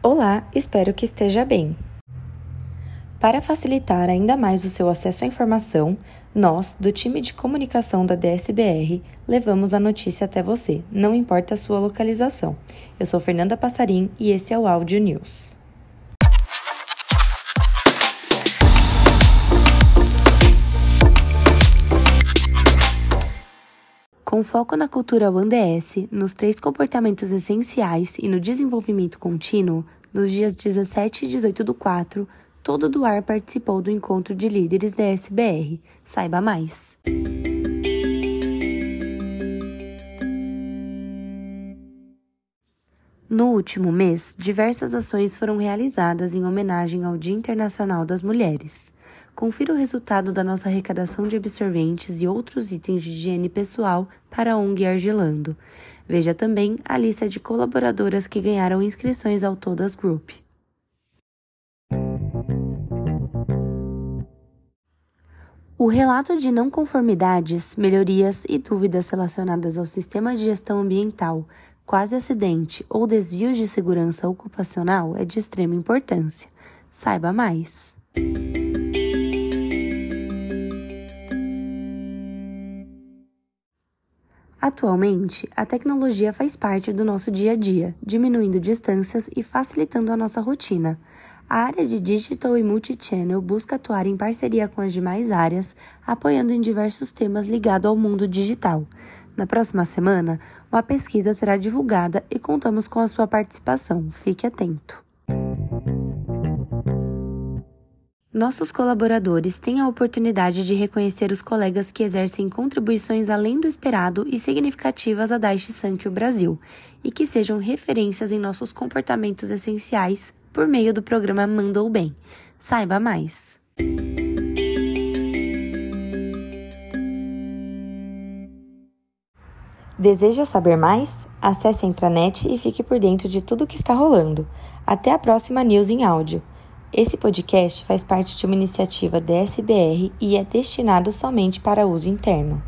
Olá, espero que esteja bem. Para facilitar ainda mais o seu acesso à informação, nós, do time de comunicação da DSBR, levamos a notícia até você, não importa a sua localização. Eu sou Fernanda Passarim e esse é o Áudio News. Com foco na cultura UANDS, nos três comportamentos essenciais e no desenvolvimento contínuo, nos dias 17 e 18 do 4, todo do ar participou do encontro de líderes da SBR. Saiba mais. No último mês, diversas ações foram realizadas em homenagem ao Dia Internacional das Mulheres. Confira o resultado da nossa arrecadação de absorventes e outros itens de higiene pessoal para a ONG Argilando. Veja também a lista de colaboradoras que ganharam inscrições ao Todas Group. O relato de não conformidades, melhorias e dúvidas relacionadas ao sistema de gestão ambiental, quase acidente ou desvios de segurança ocupacional é de extrema importância. Saiba mais. Atualmente, a tecnologia faz parte do nosso dia a dia, diminuindo distâncias e facilitando a nossa rotina. A área de Digital e Multichannel busca atuar em parceria com as demais áreas, apoiando em diversos temas ligados ao mundo digital. Na próxima semana, uma pesquisa será divulgada e contamos com a sua participação. Fique atento! Nossos colaboradores têm a oportunidade de reconhecer os colegas que exercem contribuições além do esperado e significativas a Daiichi Sankyo Brasil e que sejam referências em nossos comportamentos essenciais por meio do programa Mandou Bem. Saiba mais! Deseja saber mais? Acesse a intranet e fique por dentro de tudo o que está rolando. Até a próxima News em áudio. Esse podcast faz parte de uma iniciativa da SBR e é destinado somente para uso interno.